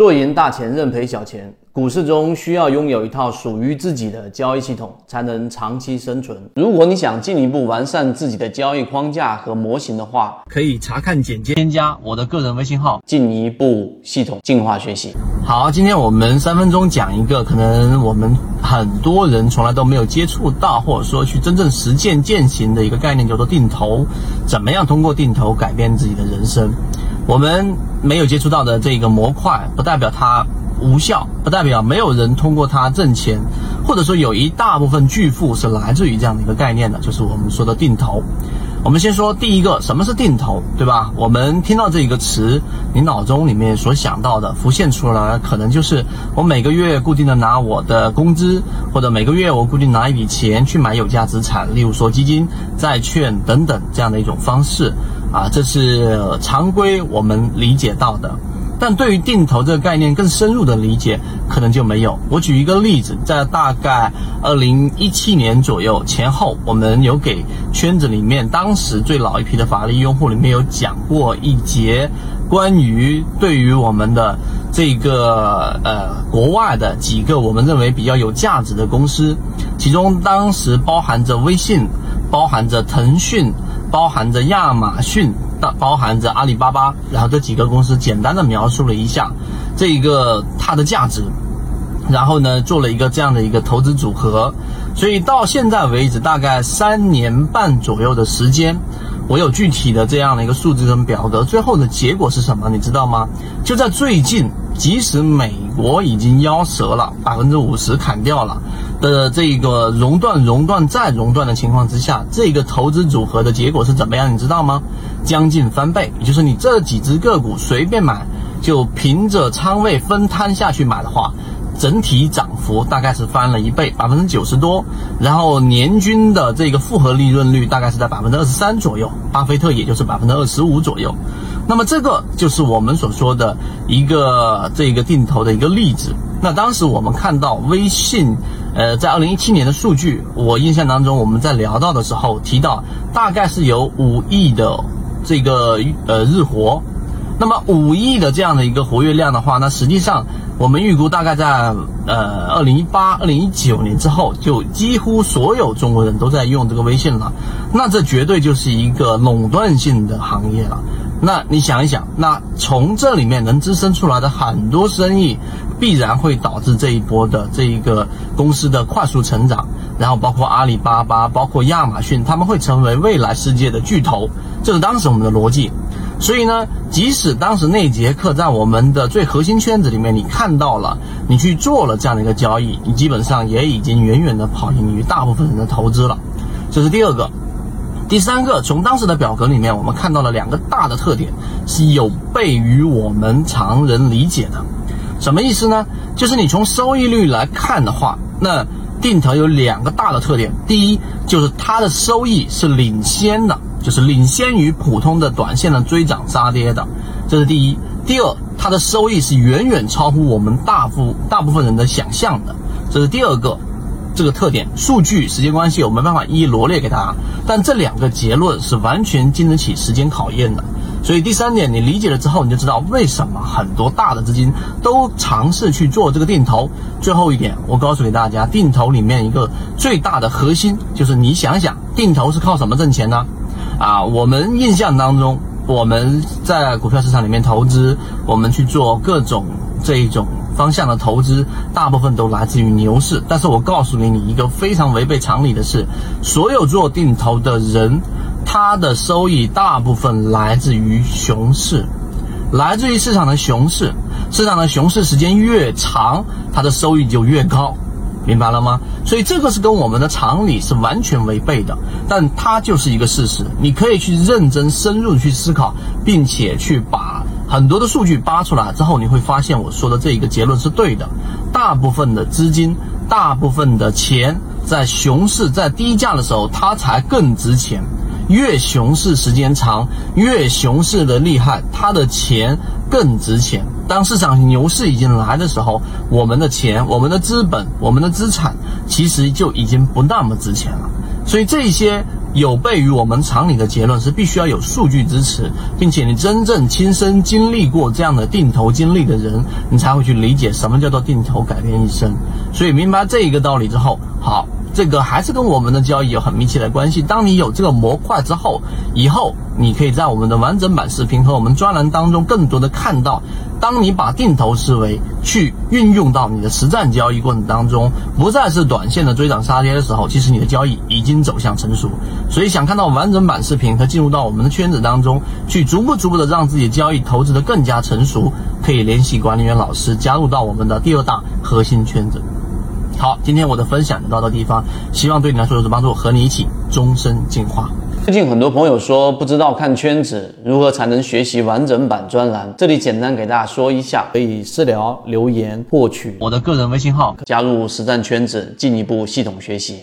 若赢大钱，认赔小钱。股市中需要拥有一套属于自己的交易系统，才能长期生存。如果你想进一步完善自己的交易框架和模型的话，可以查看简介，添加我的个人微信号，进一步系统进化学习。好，今天我们三分钟讲一个可能我们很多人从来都没有接触到，或者说去真正实践践行的一个概念，叫做定投。怎么样通过定投改变自己的人生？我们没有接触到的这个模块，不代表它。无效不代表没有人通过它挣钱，或者说有一大部分巨富是来自于这样的一个概念的，就是我们说的定投。我们先说第一个，什么是定投，对吧？我们听到这一个词，你脑中里面所想到的浮现出来，可能就是我每个月固定的拿我的工资，或者每个月我固定拿一笔钱去买有价资产，例如说基金、债券等等这样的一种方式啊，这是常规我们理解到的。但对于定投这个概念更深入的理解，可能就没有。我举一个例子，在大概二零一七年左右前后，我们有给圈子里面当时最老一批的法律用户里面有讲过一节关于对于我们的这个呃国外的几个我们认为比较有价值的公司，其中当时包含着微信，包含着腾讯，包含着亚马逊。包含着阿里巴巴，然后这几个公司简单的描述了一下这一个它的价值，然后呢做了一个这样的一个投资组合，所以到现在为止大概三年半左右的时间，我有具体的这样的一个数字跟表格，最后的结果是什么？你知道吗？就在最近，即使美国已经夭折了，百分之五十砍掉了的这个熔断、熔断再熔断的情况之下，这个投资组合的结果是怎么样？你知道吗？将近翻倍，也就是你这几只个股随便买，就凭着仓位分摊下去买的话，整体涨幅大概是翻了一倍，百分之九十多。然后年均的这个复合利润率大概是在百分之二十三左右，巴菲特也就是百分之二十五左右。那么这个就是我们所说的一个这个定投的一个例子。那当时我们看到微信，呃，在二零一七年的数据，我印象当中我们在聊到的时候提到，大概是有五亿的。这个呃日活，那么五亿的这样的一个活跃量的话，那实际上我们预估大概在呃二零一八、二零一九年之后，就几乎所有中国人都在用这个微信了，那这绝对就是一个垄断性的行业了。那你想一想，那从这里面能滋生出来的很多生意，必然会导致这一波的这一个公司的快速成长，然后包括阿里巴巴、包括亚马逊，他们会成为未来世界的巨头，这是当时我们的逻辑。所以呢，即使当时那节课在我们的最核心圈子里面，你看到了，你去做了这样的一个交易，你基本上也已经远远的跑赢于大部分人的投资了。这是第二个。第三个，从当时的表格里面，我们看到了两个大的特点，是有悖于我们常人理解的。什么意思呢？就是你从收益率来看的话，那定投有两个大的特点。第一，就是它的收益是领先的，就是领先于普通的短线的追涨杀跌的，这是第一。第二，它的收益是远远超乎我们大部大部分人的想象的，这是第二个。这个特点，数据时间关系，我没办法一一罗列给大家。但这两个结论是完全经得起时间考验的。所以第三点，你理解了之后，你就知道为什么很多大的资金都尝试去做这个定投。最后一点，我告诉给大家，定投里面一个最大的核心就是你想想，定投是靠什么挣钱呢？啊，我们印象当中，我们在股票市场里面投资，我们去做各种这一种。方向的投资大部分都来自于牛市，但是我告诉你，你一个非常违背常理的事，所有做定投的人，他的收益大部分来自于熊市，来自于市场的熊市，市场的熊市时间越长，它的收益就越高，明白了吗？所以这个是跟我们的常理是完全违背的，但它就是一个事实，你可以去认真深入去思考，并且去把。很多的数据扒出来之后，你会发现我说的这一个结论是对的。大部分的资金，大部分的钱，在熊市在低价的时候，它才更值钱。越熊市时间长，越熊市的厉害，它的钱更值钱。当市场牛市已经来的时候，我们的钱、我们的资本、我们的资产，其实就已经不那么值钱了。所以这些有悖于我们常理的结论，是必须要有数据支持，并且你真正亲身经历过这样的定投经历的人，你才会去理解什么叫做定投改变一生。所以明白这一个道理之后，好。这个还是跟我们的交易有很密切的关系。当你有这个模块之后，以后你可以在我们的完整版视频和我们专栏当中更多的看到，当你把定投思维去运用到你的实战交易过程当中，不再是短线的追涨杀跌的时候，其实你的交易已经走向成熟。所以想看到完整版视频和进入到我们的圈子当中去，逐步逐步的让自己交易投资的更加成熟，可以联系管理员老师加入到我们的第二大核心圈子。好，今天我的分享就到这地方，希望对你来说有所帮助，和你一起终身进化。最近很多朋友说不知道看圈子如何才能学习完整版专栏，这里简单给大家说一下，可以私聊留言获取我的个人微信号，加入实战圈子，进一步系统学习。